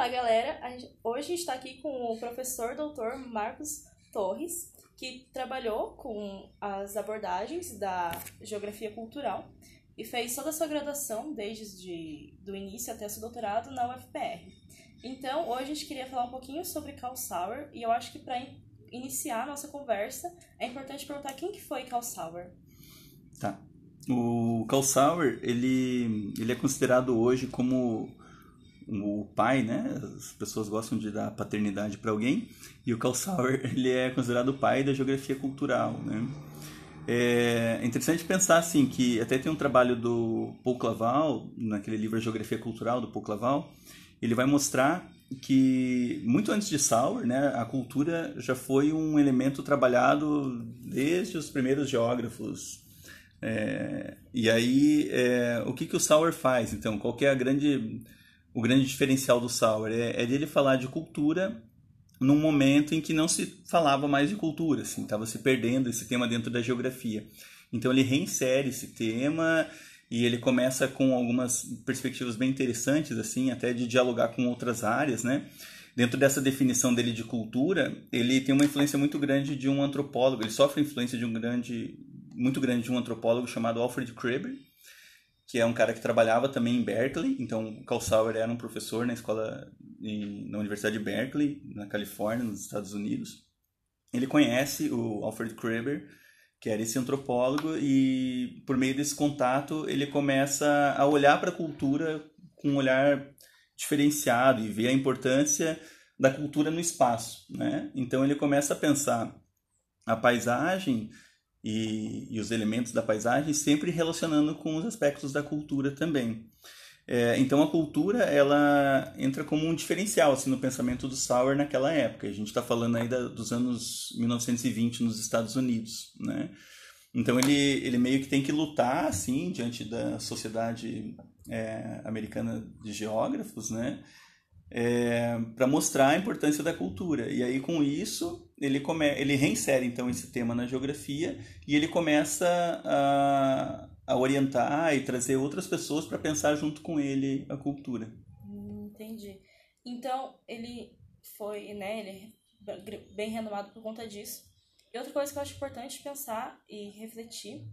Olá, galera! Gente, hoje a gente está aqui com o professor doutor Marcos Torres, que trabalhou com as abordagens da geografia cultural e fez toda a sua graduação, desde de, do início até seu doutorado, na UFPR. Então, hoje a gente queria falar um pouquinho sobre Carl Sauer e eu acho que para in, iniciar a nossa conversa é importante perguntar quem que foi Carl Sauer. Tá. O Carl Sauer, ele, ele é considerado hoje como o pai, né? As pessoas gostam de dar paternidade para alguém e o Carl Sauer ele é considerado o pai da geografia cultural, né? É interessante pensar assim que até tem um trabalho do Paul Claval naquele livro a Geografia Cultural do Paul Claval, ele vai mostrar que muito antes de Sauer, né, a cultura já foi um elemento trabalhado desde os primeiros geógrafos. É, e aí, é, o que, que o Sauer faz? Então, qual é a grande o grande diferencial do Sauer é, é dele falar de cultura num momento em que não se falava mais de cultura, assim, estava se perdendo esse tema dentro da geografia. Então ele reinsere esse tema e ele começa com algumas perspectivas bem interessantes, assim, até de dialogar com outras áreas, né? Dentro dessa definição dele de cultura, ele tem uma influência muito grande de um antropólogo, ele sofre influência de um grande, muito grande de um antropólogo chamado Alfred Kreber, que é um cara que trabalhava também em Berkeley. Então, Carl Sauer era um professor na escola, na Universidade de Berkeley, na Califórnia, nos Estados Unidos. Ele conhece o Alfred Kreber, que era esse antropólogo, e por meio desse contato ele começa a olhar para a cultura com um olhar diferenciado e ver a importância da cultura no espaço, né? Então ele começa a pensar a paisagem e, e os elementos da paisagem, sempre relacionando com os aspectos da cultura também. É, então a cultura ela entra como um diferencial assim, no pensamento do Sauer naquela época. A gente está falando aí da, dos anos 1920 nos Estados Unidos, né? Então ele, ele meio que tem que lutar assim diante da sociedade é, americana de geógrafos, né? É, para mostrar a importância da cultura. E aí com isso ele, come, ele reinsere então esse tema na geografia e ele começa a, a orientar e trazer outras pessoas para pensar junto com ele a cultura. Hum, entendi. Então ele foi, né, ele bem renomado por conta disso. E outra coisa que eu acho importante pensar e refletir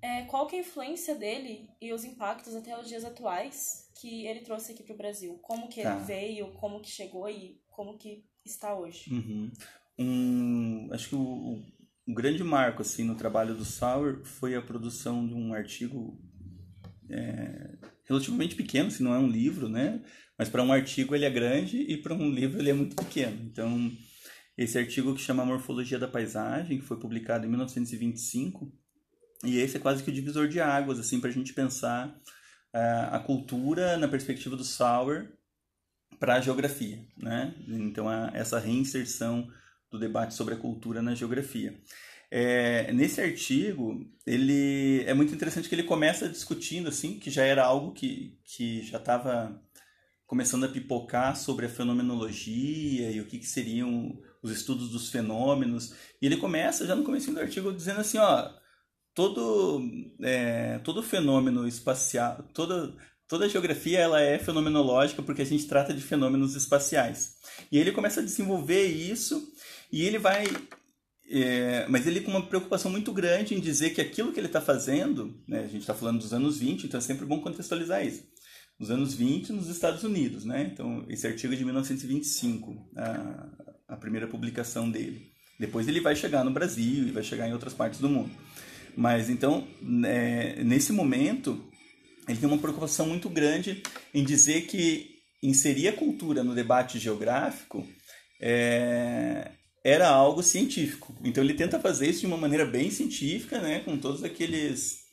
é qual que é a influência dele e os impactos até os dias atuais que ele trouxe aqui para o Brasil. Como que tá. ele veio, como que chegou e como que está hoje. Uhum um acho que o, o, grande marco assim no trabalho do Sauer foi a produção de um artigo é, relativamente pequeno, se não é um livro, né? Mas para um artigo ele é grande e para um livro ele é muito pequeno. Então, esse artigo que chama Morfologia da Paisagem, que foi publicado em 1925, e esse é quase que o divisor de águas assim para a gente pensar uh, a cultura na perspectiva do Sauer para a geografia, né? Então, a, essa reinserção do debate sobre a cultura na geografia. É, nesse artigo, ele é muito interessante que ele começa discutindo assim, que já era algo que, que já estava começando a pipocar sobre a fenomenologia e o que, que seriam os estudos dos fenômenos. E ele começa já no começo do artigo dizendo assim, ó, todo é, todo fenômeno espacial, toda toda geografia ela é fenomenológica porque a gente trata de fenômenos espaciais. E ele começa a desenvolver isso e ele vai. É, mas ele com uma preocupação muito grande em dizer que aquilo que ele está fazendo, né, a gente está falando dos anos 20, então é sempre bom contextualizar isso. Nos anos 20, nos Estados Unidos, né? Então, esse artigo é de 1925, a, a primeira publicação dele. Depois ele vai chegar no Brasil e vai chegar em outras partes do mundo. Mas então, é, nesse momento, ele tem uma preocupação muito grande em dizer que inserir a cultura no debate geográfico é, era algo científico. Então ele tenta fazer isso de uma maneira bem científica, né, com todos aqueles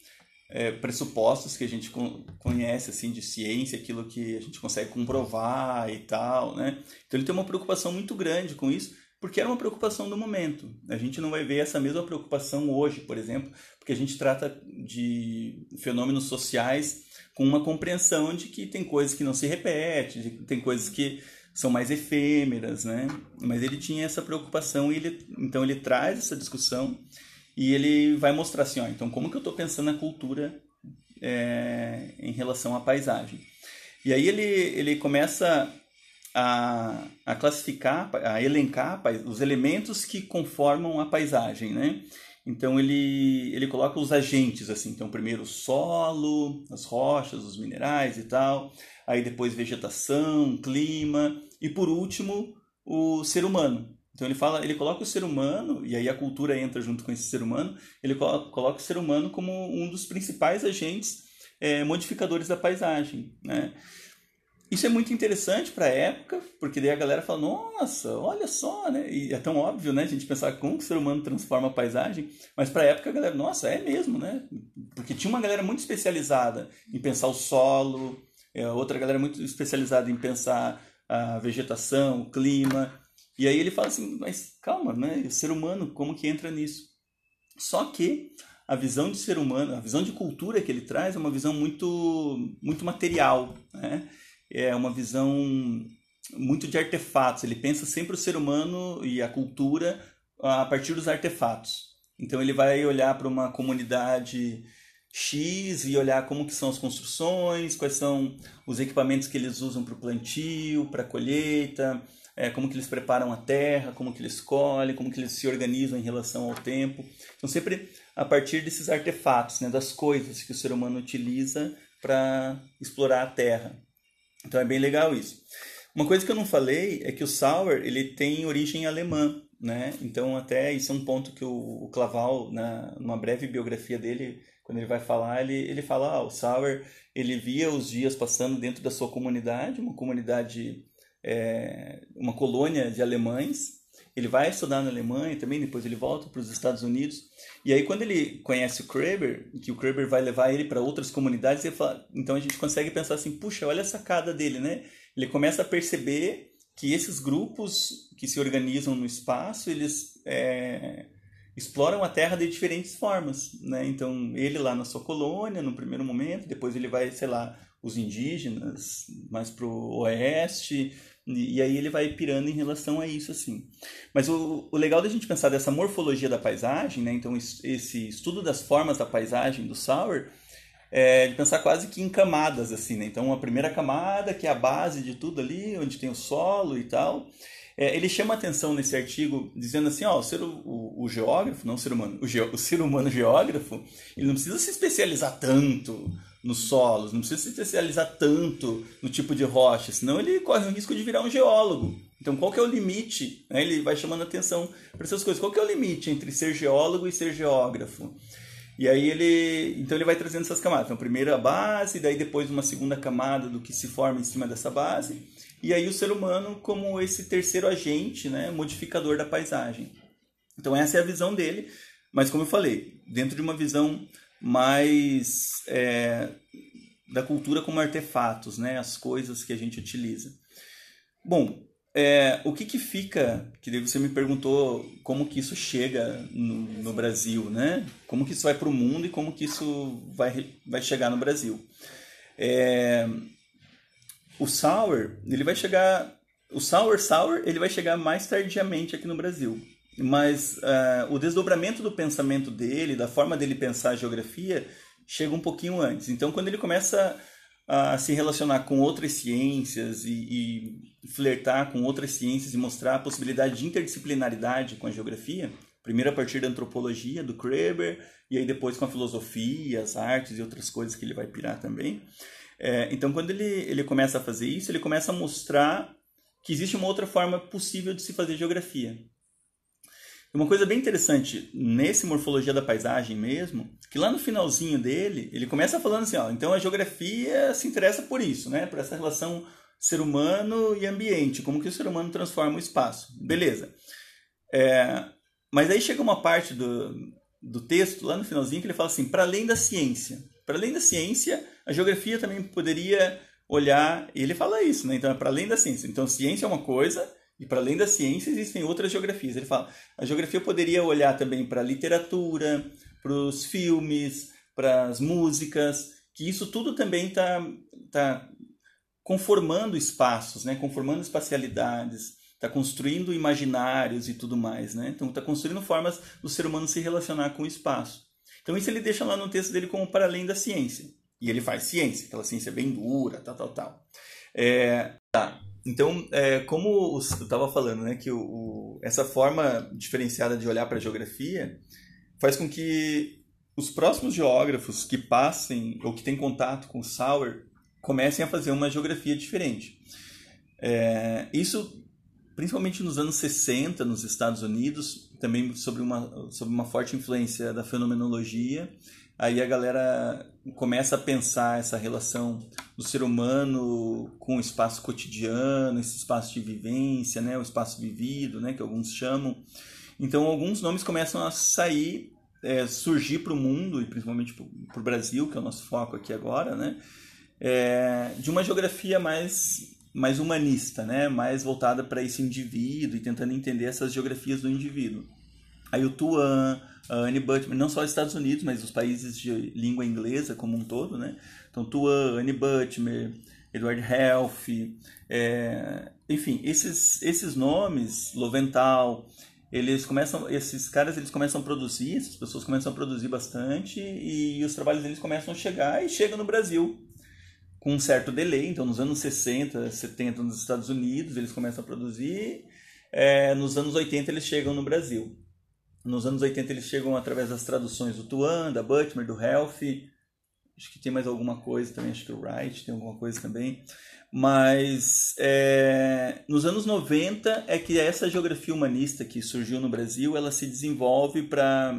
é, pressupostos que a gente conhece assim de ciência, aquilo que a gente consegue comprovar e tal, né? Então ele tem uma preocupação muito grande com isso, porque era uma preocupação do momento. A gente não vai ver essa mesma preocupação hoje, por exemplo, porque a gente trata de fenômenos sociais com uma compreensão de que tem coisas que não se repetem, tem coisas que são mais efêmeras, né? Mas ele tinha essa preocupação e ele, então ele traz essa discussão e ele vai mostrar assim, ó, então como que eu estou pensando na cultura é, em relação à paisagem? E aí ele, ele começa a, a classificar, a elencar os elementos que conformam a paisagem, né? Então ele, ele coloca os agentes assim, então primeiro o solo, as rochas, os minerais e tal, aí depois vegetação, clima e por último o ser humano. Então ele fala, ele coloca o ser humano e aí a cultura entra junto com esse ser humano. Ele coloca o ser humano como um dos principais agentes é, modificadores da paisagem, né? Isso é muito interessante para a época, porque daí a galera fala, nossa, olha só, né? E é tão óbvio, né? A gente pensar como que o ser humano transforma a paisagem, mas para a época a galera, nossa, é mesmo, né? Porque tinha uma galera muito especializada em pensar o solo, é, outra galera muito especializada em pensar a vegetação, o clima. E aí ele fala assim, mas calma, né? O ser humano, como que entra nisso? Só que a visão de ser humano, a visão de cultura que ele traz é uma visão muito, muito material, né? é uma visão muito de artefatos. Ele pensa sempre o ser humano e a cultura a partir dos artefatos. Então ele vai olhar para uma comunidade X e olhar como que são as construções, quais são os equipamentos que eles usam para o plantio, para a colheita, é, como que eles preparam a terra, como que eles colhem, como que eles se organizam em relação ao tempo. Então sempre a partir desses artefatos, né, das coisas que o ser humano utiliza para explorar a terra. Então é bem legal isso. Uma coisa que eu não falei é que o Sauer ele tem origem alemã, né? Então até isso é um ponto que o, o Claval, na numa breve biografia dele, quando ele vai falar, ele, ele fala, ah, o Sauer ele via os dias passando dentro da sua comunidade, uma comunidade, é, uma colônia de alemães, ele vai estudar na Alemanha também, depois ele volta para os Estados Unidos. E aí, quando ele conhece o Kraber, que o Kraber vai levar ele para outras comunidades, fala, então a gente consegue pensar assim: puxa, olha a sacada dele, né? Ele começa a perceber que esses grupos que se organizam no espaço, eles é, exploram a Terra de diferentes formas, né? Então, ele lá na sua colônia, no primeiro momento, depois ele vai, sei lá, os indígenas, mais para o oeste, e, aí ele vai pirando em relação a isso, assim. Mas o, o legal da gente pensar dessa morfologia da paisagem, né? Então, esse estudo das formas da paisagem do Sauer, é de pensar quase que em camadas, assim, né? Então, a primeira camada, que é a base de tudo ali, onde tem o solo e tal. É, ele chama atenção nesse artigo dizendo assim, ó, o, ser, o, o geógrafo, não o ser humano, o, ge, o ser humano geógrafo, ele não precisa se especializar tanto nos solos, não precisa se especializar tanto no tipo de rocha, senão ele corre o risco de virar um geólogo. Então, qual que é o limite? Né? Ele vai chamando atenção para essas coisas. Qual que é o limite entre ser geólogo e ser geógrafo? E aí ele, então ele vai trazendo essas camadas. Então, primeiro a base, daí depois uma segunda camada do que se forma em cima dessa base, e aí o ser humano como esse terceiro agente, né, modificador da paisagem. Então essa é a visão dele, mas como eu falei, dentro de uma visão mais é, da cultura como artefatos, né? As coisas que a gente utiliza. Bom, é, o que que fica, que você me perguntou como que isso chega no, no Brasil, né? Como que isso vai para o mundo e como que isso vai, vai chegar no Brasil. É, o Sour, ele vai chegar... O Sour Sour, ele vai chegar mais tardiamente aqui no Brasil mas uh, o desdobramento do pensamento dele, da forma dele pensar a geografia, chega um pouquinho antes. Então, quando ele começa a se relacionar com outras ciências e, e flertar com outras ciências e mostrar a possibilidade de interdisciplinaridade com a geografia, primeiro a partir da antropologia, do Kreber, e aí depois com a filosofia, as artes e outras coisas que ele vai pirar também. É, então, quando ele, ele começa a fazer isso, ele começa a mostrar que existe uma outra forma possível de se fazer geografia. Uma coisa bem interessante nesse Morfologia da Paisagem mesmo, que lá no finalzinho dele, ele começa falando assim, ó, então a geografia se interessa por isso, né? Por essa relação ser humano e ambiente, como que o ser humano transforma o espaço. Beleza. É, mas aí chega uma parte do, do texto, lá no finalzinho, que ele fala assim, para além da ciência. Para além da ciência, a geografia também poderia olhar, e ele fala isso, né? Então é para além da ciência. Então ciência é uma coisa, e para além da ciência, existem outras geografias. Ele fala, a geografia poderia olhar também para a literatura, para os filmes, para as músicas, que isso tudo também está tá conformando espaços, né? conformando espacialidades, está construindo imaginários e tudo mais. Né? Então, está construindo formas do ser humano se relacionar com o espaço. Então, isso ele deixa lá no texto dele como para além da ciência. E ele faz ciência, aquela ciência bem dura, tal, tal, tal. É, tá. Então, é, como eu estava falando, né, que o, o, essa forma diferenciada de olhar para a geografia faz com que os próximos geógrafos que passem ou que têm contato com o Sauer comecem a fazer uma geografia diferente. É, isso, principalmente nos anos 60, nos Estados Unidos, também sobre uma, sobre uma forte influência da fenomenologia, aí a galera começa a pensar essa relação do ser humano com o espaço cotidiano, esse espaço de vivência, né, o espaço vivido, né, que alguns chamam. Então, alguns nomes começam a sair, é, surgir para o mundo, e principalmente para o Brasil, que é o nosso foco aqui agora, né, é, de uma geografia mais mais humanista, né, mais voltada para esse indivíduo e tentando entender essas geografias do indivíduo. Aí o Tuan, a Annie Butmer, não só os Estados Unidos, mas os países de língua inglesa como um todo, né? Então, Tuan, Annie Butmer, Edward Helf, é, enfim, esses, esses nomes, Loventhal, eles começam, esses caras eles começam a produzir, essas pessoas começam a produzir bastante e os trabalhos deles começam a chegar e chegam no Brasil com um certo delay. Então, nos anos 60, 70 nos Estados Unidos eles começam a produzir, é, nos anos 80 eles chegam no Brasil. Nos anos 80 eles chegam através das traduções do Tuan, da Butmer, do Health. Acho que tem mais alguma coisa também, acho que o Wright tem alguma coisa também. Mas é, nos anos 90 é que essa geografia humanista que surgiu no Brasil, ela se desenvolve para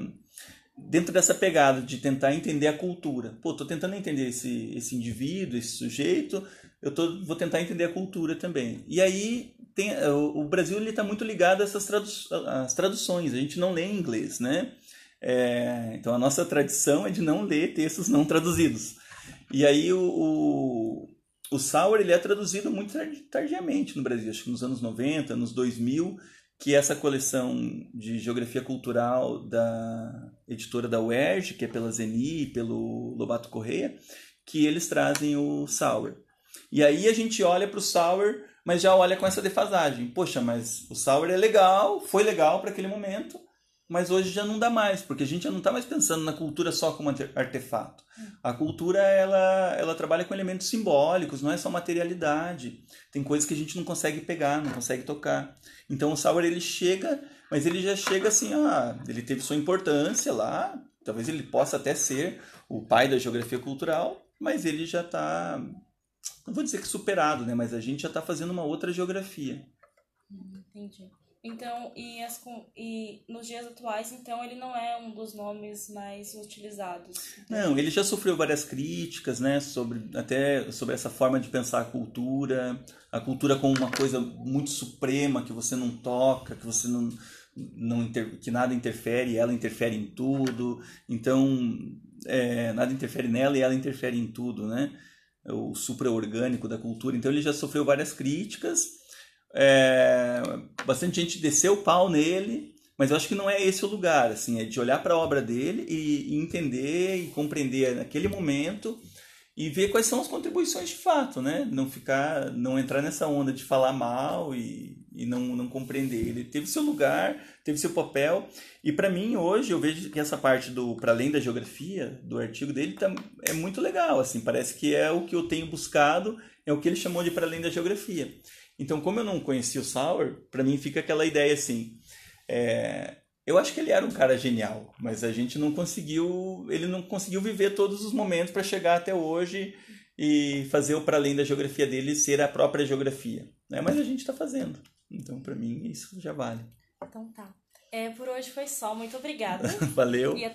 dentro dessa pegada de tentar entender a cultura. Pô, tô tentando entender esse, esse indivíduo, esse sujeito, eu tô, vou tentar entender a cultura também. E aí tem, o, o Brasil está muito ligado a essas tradu as traduções, a gente não lê em inglês, né? É, então a nossa tradição é de não ler textos não traduzidos. E aí o, o, o Sauer ele é traduzido muito tardiamente no Brasil, acho que nos anos 90, nos 2000, que essa coleção de geografia cultural da editora da UERJ, que é pela Zeni e pelo Lobato Correia, que eles trazem o Sauer. E aí a gente olha para o Sauer mas já olha com essa defasagem. Poxa, mas o Sauer é legal, foi legal para aquele momento, mas hoje já não dá mais, porque a gente já não está mais pensando na cultura só como artefato. A cultura ela, ela trabalha com elementos simbólicos, não é só materialidade. Tem coisas que a gente não consegue pegar, não consegue tocar. Então o Sauer ele chega, mas ele já chega assim, ah, ele teve sua importância lá, talvez ele possa até ser o pai da geografia cultural, mas ele já está não vou dizer que superado, né? Mas a gente já está fazendo uma outra geografia. Hum, entendi. Então, e, as, e nos dias atuais, então, ele não é um dos nomes mais utilizados? Não, ele já sofreu várias críticas, né, sobre, até sobre essa forma de pensar a cultura, a cultura como uma coisa muito suprema, que você não toca, que você não, não inter, que nada interfere, e ela interfere em tudo, então, é, nada interfere nela e ela interfere em tudo, né? O supra-orgânico da cultura. Então ele já sofreu várias críticas, é, bastante gente desceu o pau nele, mas eu acho que não é esse o lugar, assim, é de olhar para a obra dele e, e, entender e compreender naquele momento e ver quais são as contribuições de fato, né? Não ficar, não entrar nessa onda de falar mal e, e não, não compreender. Ele teve seu lugar, teve seu papel. E para mim, hoje, eu vejo que essa parte do para além da geografia, do artigo dele, tá, é muito legal. assim Parece que é o que eu tenho buscado, é o que ele chamou de para além da geografia. Então, como eu não conhecia o Sauer, para mim fica aquela ideia assim. É, eu acho que ele era um cara genial, mas a gente não conseguiu, ele não conseguiu viver todos os momentos para chegar até hoje e fazer o para além da geografia dele ser a própria geografia. Né? Mas a gente está fazendo. Então, para mim, isso já vale. Então tá. É, por hoje foi só. Muito obrigada. Valeu. E até